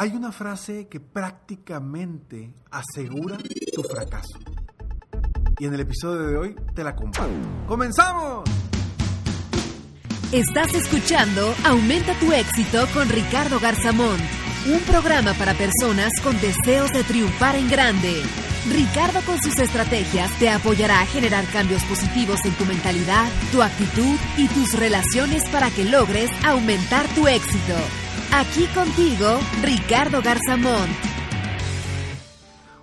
Hay una frase que prácticamente asegura tu fracaso. Y en el episodio de hoy te la comparto. ¡Comenzamos! Estás escuchando Aumenta tu éxito con Ricardo Garzamón, un programa para personas con deseos de triunfar en grande. Ricardo con sus estrategias te apoyará a generar cambios positivos en tu mentalidad, tu actitud y tus relaciones para que logres aumentar tu éxito. Aquí contigo, Ricardo Garzamont.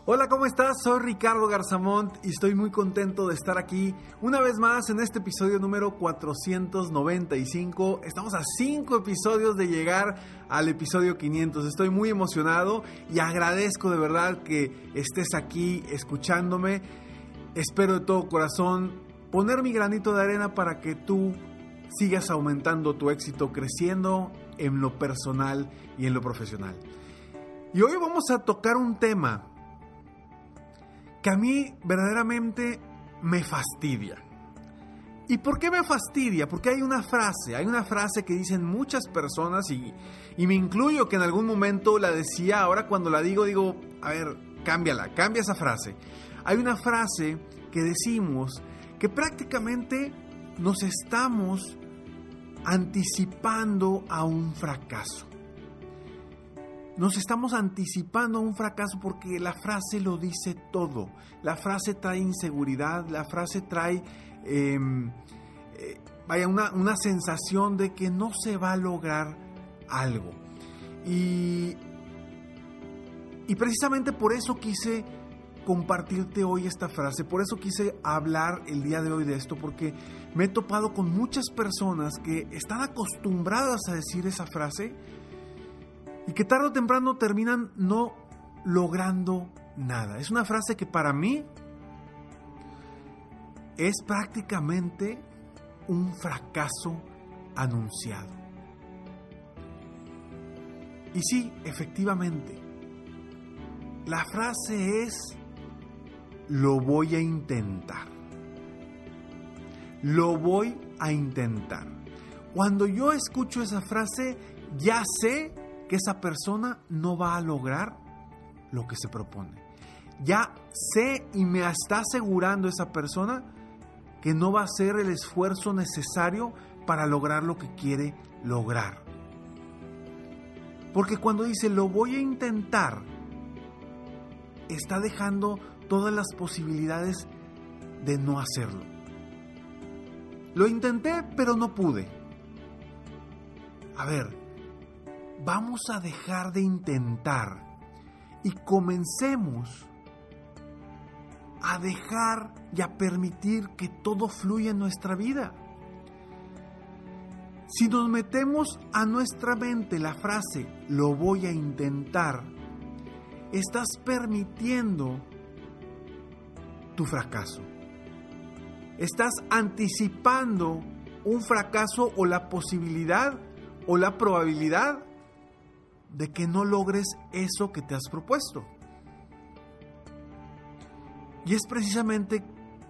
Hola, ¿cómo estás? Soy Ricardo Garzamont y estoy muy contento de estar aquí una vez más en este episodio número 495. Estamos a 5 episodios de llegar al episodio 500. Estoy muy emocionado y agradezco de verdad que estés aquí escuchándome. Espero de todo corazón poner mi granito de arena para que tú sigas aumentando tu éxito, creciendo en lo personal y en lo profesional. Y hoy vamos a tocar un tema que a mí verdaderamente me fastidia. ¿Y por qué me fastidia? Porque hay una frase, hay una frase que dicen muchas personas y, y me incluyo que en algún momento la decía, ahora cuando la digo digo, a ver, cámbiala, cambia esa frase. Hay una frase que decimos que prácticamente nos estamos anticipando a un fracaso. Nos estamos anticipando a un fracaso porque la frase lo dice todo. La frase trae inseguridad, la frase trae em, eh, vaya, una, una sensación de que no se va a lograr algo. Y, y precisamente por eso quise compartirte hoy esta frase, por eso quise hablar el día de hoy de esto, porque me he topado con muchas personas que están acostumbradas a decir esa frase y que tarde o temprano terminan no logrando nada. Es una frase que para mí es prácticamente un fracaso anunciado. Y sí, efectivamente, la frase es lo voy a intentar. Lo voy a intentar. Cuando yo escucho esa frase, ya sé que esa persona no va a lograr lo que se propone. Ya sé y me está asegurando esa persona que no va a hacer el esfuerzo necesario para lograr lo que quiere lograr. Porque cuando dice lo voy a intentar, está dejando todas las posibilidades de no hacerlo. Lo intenté, pero no pude. A ver, vamos a dejar de intentar y comencemos a dejar y a permitir que todo fluya en nuestra vida. Si nos metemos a nuestra mente la frase lo voy a intentar, estás permitiendo tu fracaso. Estás anticipando un fracaso o la posibilidad o la probabilidad de que no logres eso que te has propuesto. Y es precisamente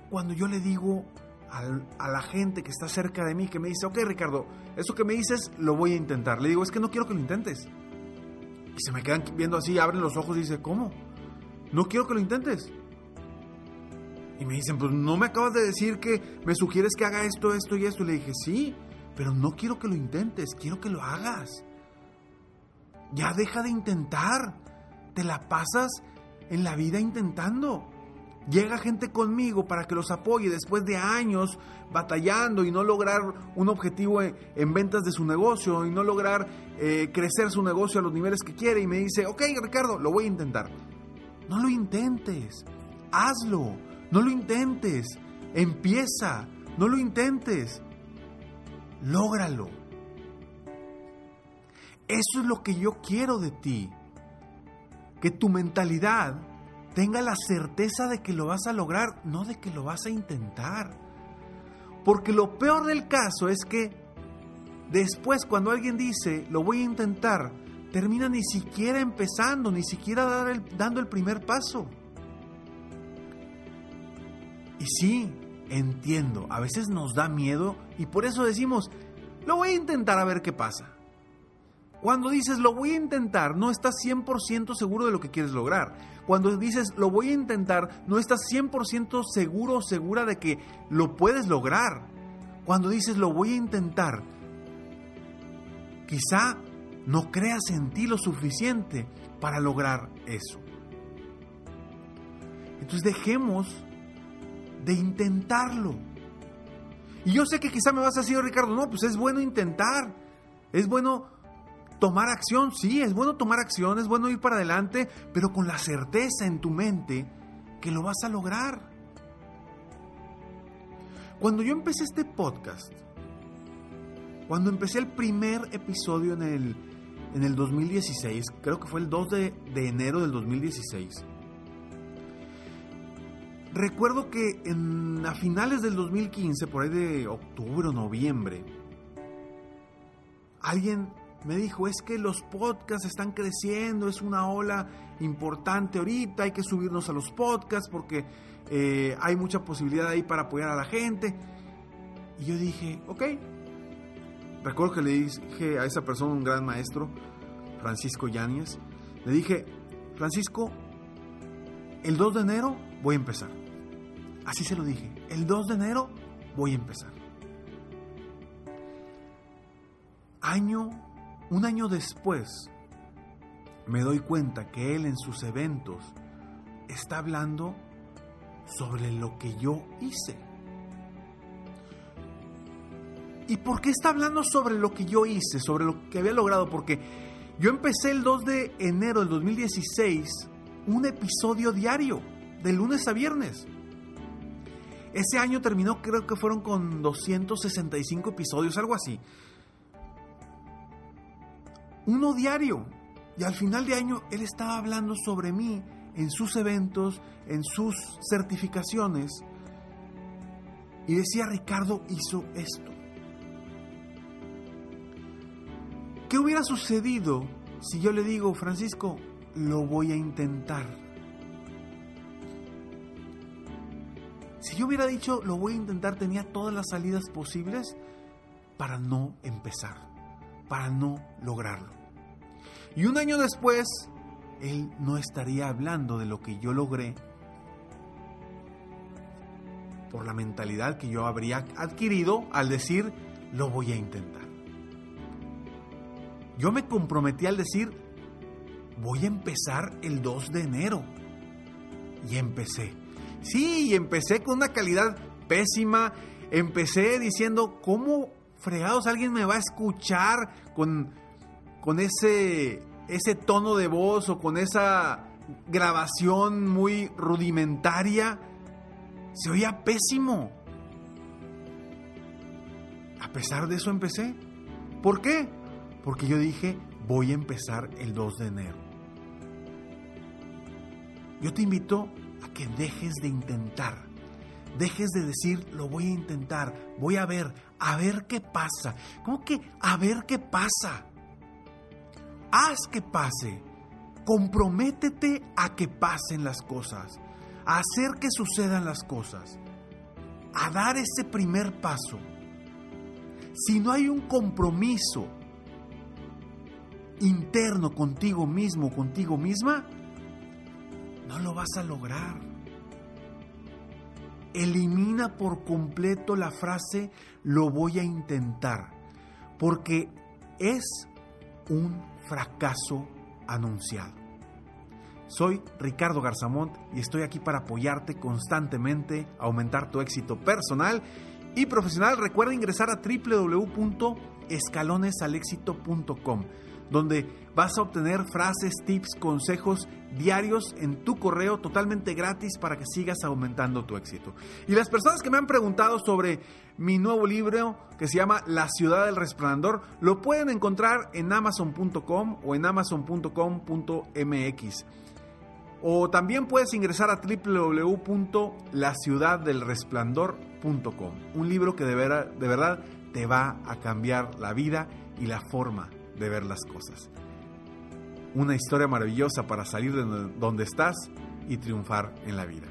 cuando yo le digo a la gente que está cerca de mí, que me dice, ok Ricardo, eso que me dices lo voy a intentar. Le digo, es que no quiero que lo intentes. Y se me quedan viendo así, abren los ojos y dice, ¿cómo? No quiero que lo intentes. Y me dicen, pues no me acabas de decir que me sugieres que haga esto, esto y esto. Y le dije, sí, pero no quiero que lo intentes, quiero que lo hagas. Ya deja de intentar. Te la pasas en la vida intentando. Llega gente conmigo para que los apoye después de años batallando y no lograr un objetivo en ventas de su negocio y no lograr eh, crecer su negocio a los niveles que quiere y me dice, ok Ricardo, lo voy a intentar. No lo intentes, hazlo, no lo intentes, empieza, no lo intentes, lógralo. Eso es lo que yo quiero de ti, que tu mentalidad tenga la certeza de que lo vas a lograr, no de que lo vas a intentar. Porque lo peor del caso es que después cuando alguien dice, lo voy a intentar, termina ni siquiera empezando, ni siquiera dando el primer paso. Sí, entiendo, a veces nos da miedo y por eso decimos, lo voy a intentar a ver qué pasa. Cuando dices lo voy a intentar, no estás 100% seguro de lo que quieres lograr. Cuando dices lo voy a intentar, no estás 100% seguro o segura de que lo puedes lograr. Cuando dices lo voy a intentar, quizá no creas en ti lo suficiente para lograr eso. Entonces dejemos de intentarlo. Y yo sé que quizá me vas a decir, Ricardo, no, pues es bueno intentar. Es bueno Tomar acción, sí, es bueno tomar acción, es bueno ir para adelante, pero con la certeza en tu mente que lo vas a lograr. Cuando yo empecé este podcast, cuando empecé el primer episodio en el, en el 2016, creo que fue el 2 de, de enero del 2016, recuerdo que en, a finales del 2015, por ahí de octubre o noviembre, alguien me dijo, es que los podcasts están creciendo, es una ola importante ahorita, hay que subirnos a los podcasts porque eh, hay mucha posibilidad ahí para apoyar a la gente. Y yo dije, ok. Recuerdo que le dije a esa persona, un gran maestro, Francisco Yáñez, le dije, Francisco, el 2 de enero voy a empezar. Así se lo dije, el 2 de enero voy a empezar. Año un año después, me doy cuenta que él en sus eventos está hablando sobre lo que yo hice. ¿Y por qué está hablando sobre lo que yo hice, sobre lo que había logrado? Porque yo empecé el 2 de enero del 2016 un episodio diario, de lunes a viernes. Ese año terminó, creo que fueron con 265 episodios, algo así uno diario. Y al final de año él estaba hablando sobre mí en sus eventos, en sus certificaciones. Y decía, Ricardo hizo esto. ¿Qué hubiera sucedido si yo le digo, Francisco, lo voy a intentar? Si yo hubiera dicho, lo voy a intentar, tenía todas las salidas posibles para no empezar, para no lograrlo. Y un año después, él no estaría hablando de lo que yo logré por la mentalidad que yo habría adquirido al decir, lo voy a intentar. Yo me comprometí al decir, voy a empezar el 2 de enero. Y empecé. Sí, y empecé con una calidad pésima. Empecé diciendo, ¿cómo fregados alguien me va a escuchar con con ese, ese tono de voz o con esa grabación muy rudimentaria, se oía pésimo. A pesar de eso empecé. ¿Por qué? Porque yo dije, voy a empezar el 2 de enero. Yo te invito a que dejes de intentar. Dejes de decir, lo voy a intentar, voy a ver, a ver qué pasa. ¿Cómo que a ver qué pasa? haz que pase. Comprométete a que pasen las cosas, a hacer que sucedan las cosas, a dar ese primer paso. Si no hay un compromiso interno contigo mismo, contigo misma, no lo vas a lograr. Elimina por completo la frase lo voy a intentar. porque es un fracaso anunciado. Soy Ricardo Garzamont y estoy aquí para apoyarte constantemente, aumentar tu éxito personal y profesional. Recuerda ingresar a www.escalonesalexito.com donde vas a obtener frases, tips, consejos diarios en tu correo totalmente gratis para que sigas aumentando tu éxito. Y las personas que me han preguntado sobre mi nuevo libro que se llama La ciudad del resplandor, lo pueden encontrar en amazon.com o en amazon.com.mx. O también puedes ingresar a www.laciudaddelresplandor.com. Un libro que de, de verdad te va a cambiar la vida y la forma de ver las cosas. Una historia maravillosa para salir de donde estás y triunfar en la vida.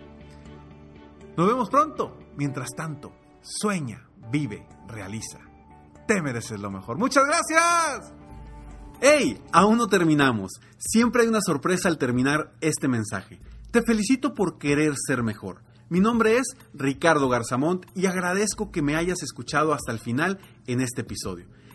Nos vemos pronto. Mientras tanto, sueña, vive, realiza. Te mereces lo mejor. Muchas gracias. ¡Hey! Aún no terminamos. Siempre hay una sorpresa al terminar este mensaje. Te felicito por querer ser mejor. Mi nombre es Ricardo Garzamont y agradezco que me hayas escuchado hasta el final en este episodio.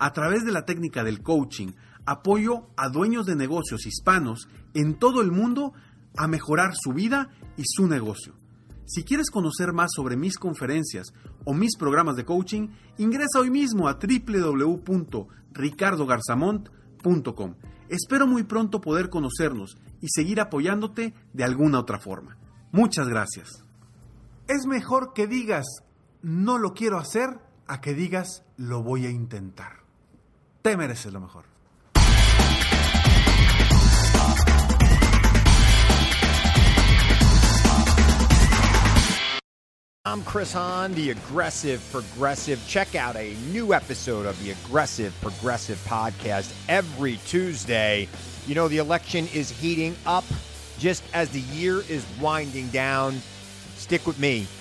a través de la técnica del coaching, apoyo a dueños de negocios hispanos en todo el mundo a mejorar su vida y su negocio. Si quieres conocer más sobre mis conferencias o mis programas de coaching, ingresa hoy mismo a www.ricardogarzamont.com. Espero muy pronto poder conocernos y seguir apoyándote de alguna otra forma. Muchas gracias. Es mejor que digas no lo quiero hacer a que digas lo voy a intentar. Te mereces lo mejor. I'm Chris Hahn, the Aggressive Progressive. Check out a new episode of the Aggressive Progressive podcast every Tuesday. You know, the election is heating up just as the year is winding down. Stick with me.